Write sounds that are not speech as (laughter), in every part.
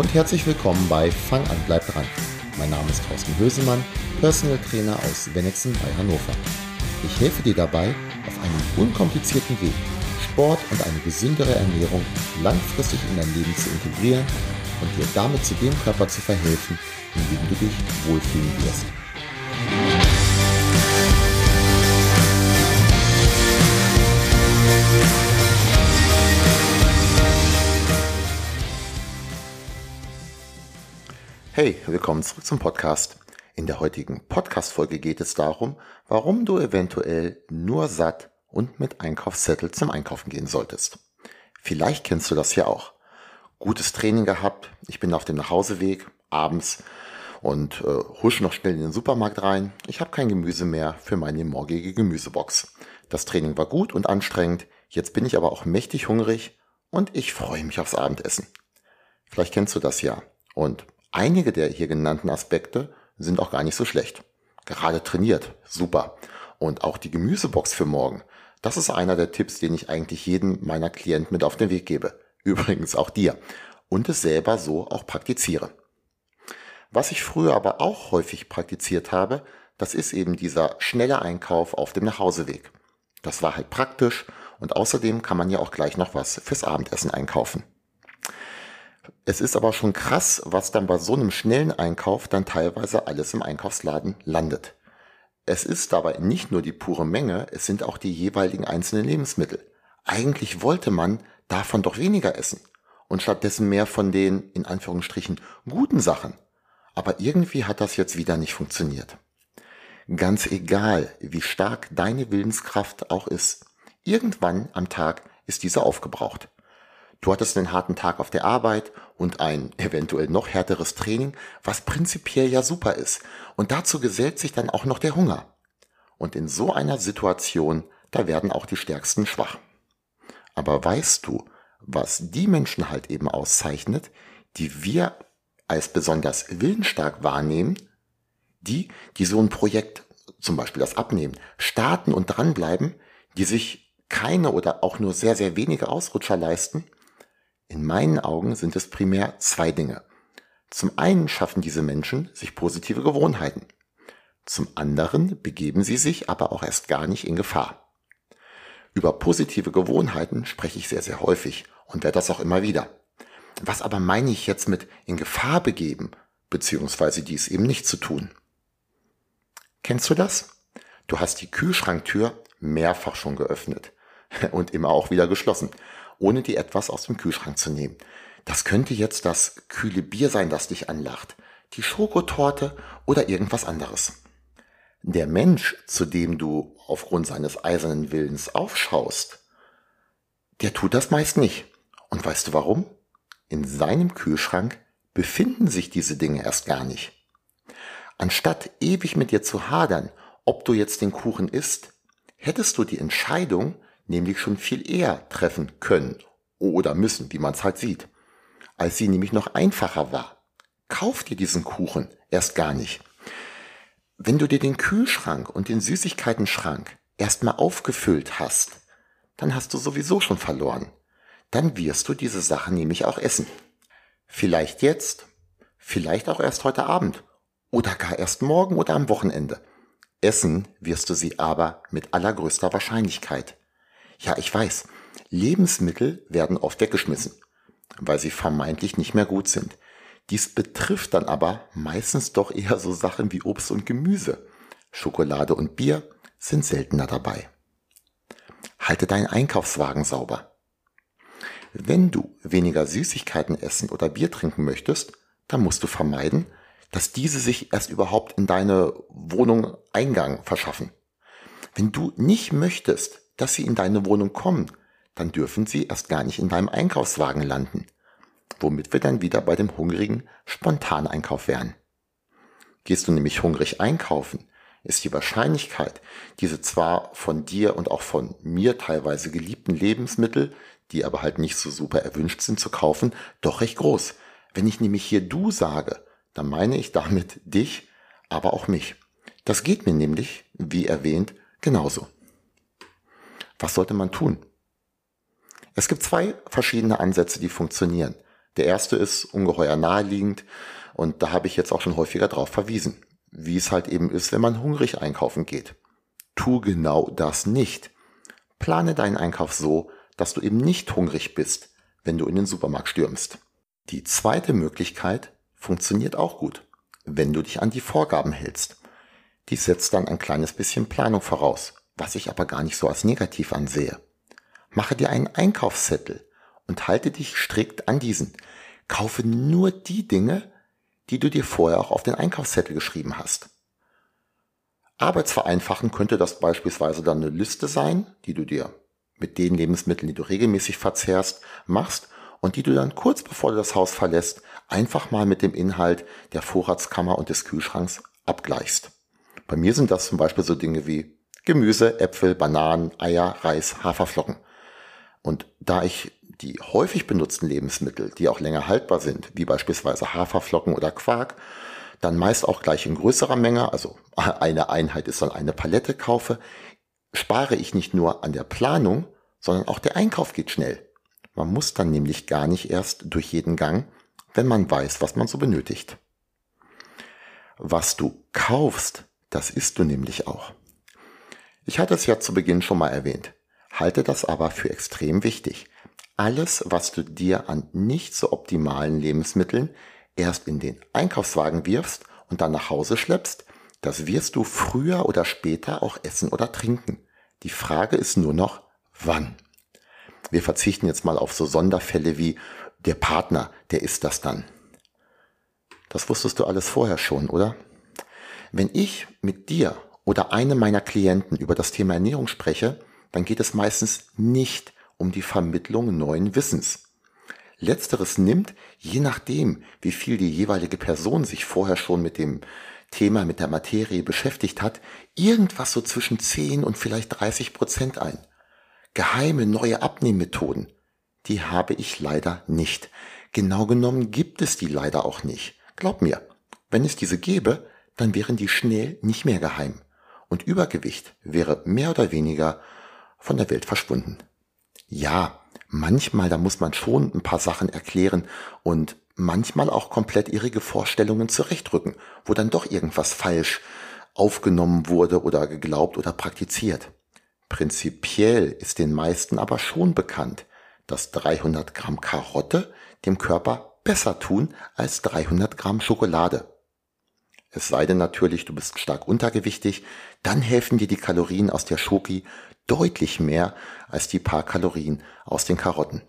Und herzlich willkommen bei Fang an, bleib dran. Mein Name ist Thorsten Hösemann, Personal Trainer aus Wennexen bei Hannover. Ich helfe dir dabei, auf einem unkomplizierten Weg Sport und eine gesündere Ernährung langfristig in dein Leben zu integrieren und dir damit zu dem Körper zu verhelfen, in dem du dich wohlfühlen wirst. Hey, willkommen zurück zum Podcast. In der heutigen Podcast-Folge geht es darum, warum du eventuell nur satt und mit Einkaufszettel zum Einkaufen gehen solltest. Vielleicht kennst du das ja auch. Gutes Training gehabt, ich bin auf dem Nachhauseweg, abends und äh, husch noch schnell in den Supermarkt rein. Ich habe kein Gemüse mehr für meine morgige Gemüsebox. Das Training war gut und anstrengend, jetzt bin ich aber auch mächtig hungrig und ich freue mich aufs Abendessen. Vielleicht kennst du das ja. Und Einige der hier genannten Aspekte sind auch gar nicht so schlecht. Gerade trainiert, super. Und auch die Gemüsebox für morgen. Das ist einer der Tipps, den ich eigentlich jedem meiner Klienten mit auf den Weg gebe. Übrigens auch dir. Und es selber so auch praktiziere. Was ich früher aber auch häufig praktiziert habe, das ist eben dieser schnelle Einkauf auf dem Nachhauseweg. Das war halt praktisch und außerdem kann man ja auch gleich noch was fürs Abendessen einkaufen. Es ist aber schon krass, was dann bei so einem schnellen Einkauf dann teilweise alles im Einkaufsladen landet. Es ist dabei nicht nur die pure Menge, es sind auch die jeweiligen einzelnen Lebensmittel. Eigentlich wollte man davon doch weniger essen und stattdessen mehr von den, in Anführungsstrichen, guten Sachen. Aber irgendwie hat das jetzt wieder nicht funktioniert. Ganz egal, wie stark deine Willenskraft auch ist, irgendwann am Tag ist diese aufgebraucht. Du hattest einen harten Tag auf der Arbeit und ein eventuell noch härteres Training, was prinzipiell ja super ist. Und dazu gesellt sich dann auch noch der Hunger. Und in so einer Situation, da werden auch die Stärksten schwach. Aber weißt du, was die Menschen halt eben auszeichnet, die wir als besonders willensstark wahrnehmen, die, die so ein Projekt, zum Beispiel das Abnehmen, starten und dranbleiben, die sich keine oder auch nur sehr, sehr wenige Ausrutscher leisten in meinen Augen sind es primär zwei Dinge. Zum einen schaffen diese Menschen sich positive Gewohnheiten. Zum anderen begeben sie sich aber auch erst gar nicht in Gefahr. Über positive Gewohnheiten spreche ich sehr, sehr häufig und werde das auch immer wieder. Was aber meine ich jetzt mit in Gefahr begeben, beziehungsweise dies eben nicht zu tun? Kennst du das? Du hast die Kühlschranktür mehrfach schon geöffnet (laughs) und immer auch wieder geschlossen ohne dir etwas aus dem Kühlschrank zu nehmen. Das könnte jetzt das kühle Bier sein, das dich anlacht, die Schokotorte oder irgendwas anderes. Der Mensch, zu dem du aufgrund seines eisernen Willens aufschaust, der tut das meist nicht. Und weißt du warum? In seinem Kühlschrank befinden sich diese Dinge erst gar nicht. Anstatt ewig mit dir zu hadern, ob du jetzt den Kuchen isst, hättest du die Entscheidung nämlich schon viel eher treffen können oder müssen, wie man es halt sieht, als sie nämlich noch einfacher war. Kauf dir diesen Kuchen erst gar nicht. Wenn du dir den Kühlschrank und den Süßigkeitenschrank erstmal aufgefüllt hast, dann hast du sowieso schon verloren. Dann wirst du diese Sachen nämlich auch essen. Vielleicht jetzt, vielleicht auch erst heute Abend oder gar erst morgen oder am Wochenende. Essen wirst du sie aber mit allergrößter Wahrscheinlichkeit. Ja, ich weiß. Lebensmittel werden oft weggeschmissen, weil sie vermeintlich nicht mehr gut sind. Dies betrifft dann aber meistens doch eher so Sachen wie Obst und Gemüse. Schokolade und Bier sind seltener dabei. Halte deinen Einkaufswagen sauber. Wenn du weniger Süßigkeiten essen oder Bier trinken möchtest, dann musst du vermeiden, dass diese sich erst überhaupt in deine Wohnung Eingang verschaffen. Wenn du nicht möchtest, dass sie in deine Wohnung kommen, dann dürfen sie erst gar nicht in deinem Einkaufswagen landen. Womit wir dann wieder bei dem hungrigen Spontaneinkauf wären. Gehst du nämlich hungrig einkaufen, ist die Wahrscheinlichkeit, diese zwar von dir und auch von mir teilweise geliebten Lebensmittel, die aber halt nicht so super erwünscht sind zu kaufen, doch recht groß. Wenn ich nämlich hier du sage, dann meine ich damit dich, aber auch mich. Das geht mir nämlich, wie erwähnt, genauso. Was sollte man tun? Es gibt zwei verschiedene Ansätze, die funktionieren. Der erste ist ungeheuer naheliegend und da habe ich jetzt auch schon häufiger drauf verwiesen, wie es halt eben ist, wenn man hungrig einkaufen geht. Tu genau das nicht. Plane deinen Einkauf so, dass du eben nicht hungrig bist, wenn du in den Supermarkt stürmst. Die zweite Möglichkeit funktioniert auch gut, wenn du dich an die Vorgaben hältst. Die setzt dann ein kleines bisschen Planung voraus, was ich aber gar nicht so als negativ ansehe. Mache dir einen Einkaufszettel und halte dich strikt an diesen. Kaufe nur die Dinge, die du dir vorher auch auf den Einkaufszettel geschrieben hast. Arbeitsvereinfachen könnte das beispielsweise dann eine Liste sein, die du dir mit den Lebensmitteln, die du regelmäßig verzehrst, machst und die du dann kurz bevor du das Haus verlässt, einfach mal mit dem Inhalt der Vorratskammer und des Kühlschranks abgleichst. Bei mir sind das zum Beispiel so Dinge wie Gemüse, Äpfel, Bananen, Eier, Reis, Haferflocken. Und da ich die häufig benutzten Lebensmittel, die auch länger haltbar sind, wie beispielsweise Haferflocken oder Quark, dann meist auch gleich in größerer Menge, also (laughs) eine Einheit ist dann eine Palette kaufe, spare ich nicht nur an der Planung, sondern auch der Einkauf geht schnell. Man muss dann nämlich gar nicht erst durch jeden Gang, wenn man weiß, was man so benötigt. Was du kaufst, das isst du nämlich auch. Ich hatte es ja zu Beginn schon mal erwähnt, halte das aber für extrem wichtig. Alles, was du dir an nicht so optimalen Lebensmitteln erst in den Einkaufswagen wirfst und dann nach Hause schleppst, das wirst du früher oder später auch essen oder trinken. Die Frage ist nur noch, wann. Wir verzichten jetzt mal auf so Sonderfälle wie der Partner, der ist das dann. Das wusstest du alles vorher schon, oder? Wenn ich mit dir oder einem meiner Klienten über das Thema Ernährung spreche, dann geht es meistens nicht um die Vermittlung neuen Wissens. Letzteres nimmt, je nachdem, wie viel die jeweilige Person sich vorher schon mit dem Thema, mit der Materie beschäftigt hat, irgendwas so zwischen 10 und vielleicht 30 Prozent ein. Geheime neue Abnehmmethoden, die habe ich leider nicht. Genau genommen gibt es die leider auch nicht. Glaub mir, wenn es diese gäbe, dann wären die schnell nicht mehr geheim. Und Übergewicht wäre mehr oder weniger von der Welt verschwunden. Ja, manchmal, da muss man schon ein paar Sachen erklären und manchmal auch komplett irrige Vorstellungen zurechtrücken, wo dann doch irgendwas falsch aufgenommen wurde oder geglaubt oder praktiziert. Prinzipiell ist den meisten aber schon bekannt, dass 300 Gramm Karotte dem Körper besser tun als 300 Gramm Schokolade. Es sei denn natürlich, du bist stark untergewichtig, dann helfen dir die Kalorien aus der Schoki deutlich mehr als die paar Kalorien aus den Karotten.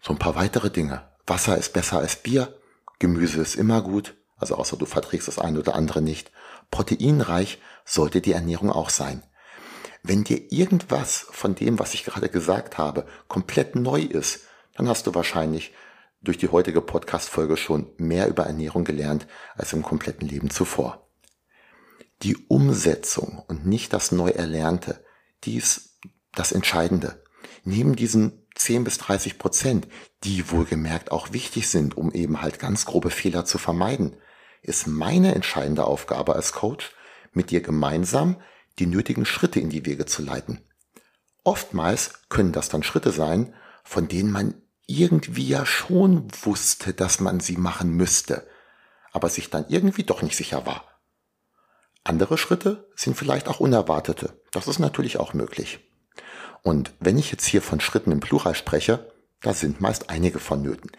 So ein paar weitere Dinge. Wasser ist besser als Bier, Gemüse ist immer gut, also außer du verträgst das eine oder andere nicht. Proteinreich sollte die Ernährung auch sein. Wenn dir irgendwas von dem, was ich gerade gesagt habe, komplett neu ist, dann hast du wahrscheinlich durch die heutige Podcast-Folge schon mehr über Ernährung gelernt als im kompletten Leben zuvor. Die Umsetzung und nicht das Neuerlernte dies das Entscheidende. Neben diesen 10 bis 30 Prozent, die wohlgemerkt auch wichtig sind, um eben halt ganz grobe Fehler zu vermeiden, ist meine entscheidende Aufgabe als Coach, mit dir gemeinsam die nötigen Schritte in die Wege zu leiten. Oftmals können das dann Schritte sein, von denen man irgendwie ja schon wusste, dass man sie machen müsste, aber sich dann irgendwie doch nicht sicher war. Andere Schritte sind vielleicht auch unerwartete. Das ist natürlich auch möglich. Und wenn ich jetzt hier von Schritten im Plural spreche, da sind meist einige vonnöten.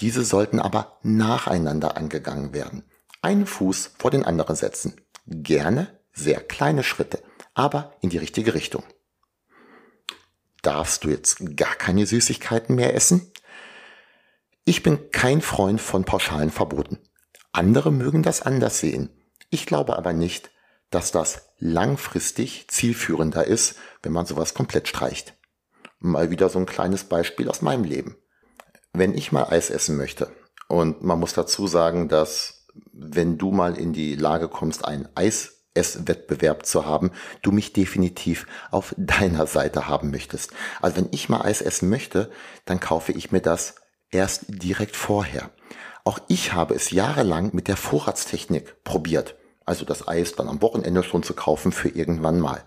Diese sollten aber nacheinander angegangen werden. Einen Fuß vor den anderen setzen. Gerne sehr kleine Schritte, aber in die richtige Richtung. Darfst du jetzt gar keine Süßigkeiten mehr essen? Ich bin kein Freund von pauschalen Verboten. Andere mögen das anders sehen. Ich glaube aber nicht, dass das langfristig zielführender ist, wenn man sowas komplett streicht. Mal wieder so ein kleines Beispiel aus meinem Leben. Wenn ich mal Eis essen möchte, und man muss dazu sagen, dass wenn du mal in die Lage kommst, einen Eisesswettbewerb zu haben, du mich definitiv auf deiner Seite haben möchtest. Also wenn ich mal Eis essen möchte, dann kaufe ich mir das erst direkt vorher. Auch ich habe es jahrelang mit der Vorratstechnik probiert. Also das Eis dann am Wochenende schon zu kaufen für irgendwann mal.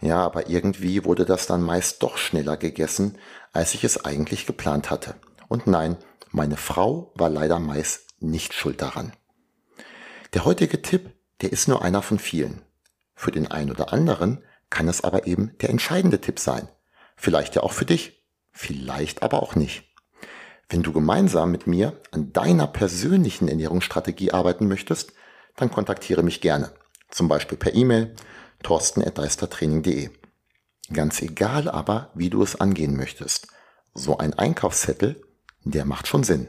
Ja, aber irgendwie wurde das dann meist doch schneller gegessen, als ich es eigentlich geplant hatte. Und nein, Meine Frau war leider meist nicht schuld daran. Der heutige Tipp, der ist nur einer von vielen. Für den einen oder anderen kann es aber eben der entscheidende Tipp sein. Vielleicht ja auch für dich, vielleicht aber auch nicht. Wenn du gemeinsam mit mir an deiner persönlichen Ernährungsstrategie arbeiten möchtest, dann kontaktiere mich gerne. Zum Beispiel per E-Mail torsten.deistertraining.de. Ganz egal aber, wie du es angehen möchtest. So ein Einkaufszettel, der macht schon Sinn.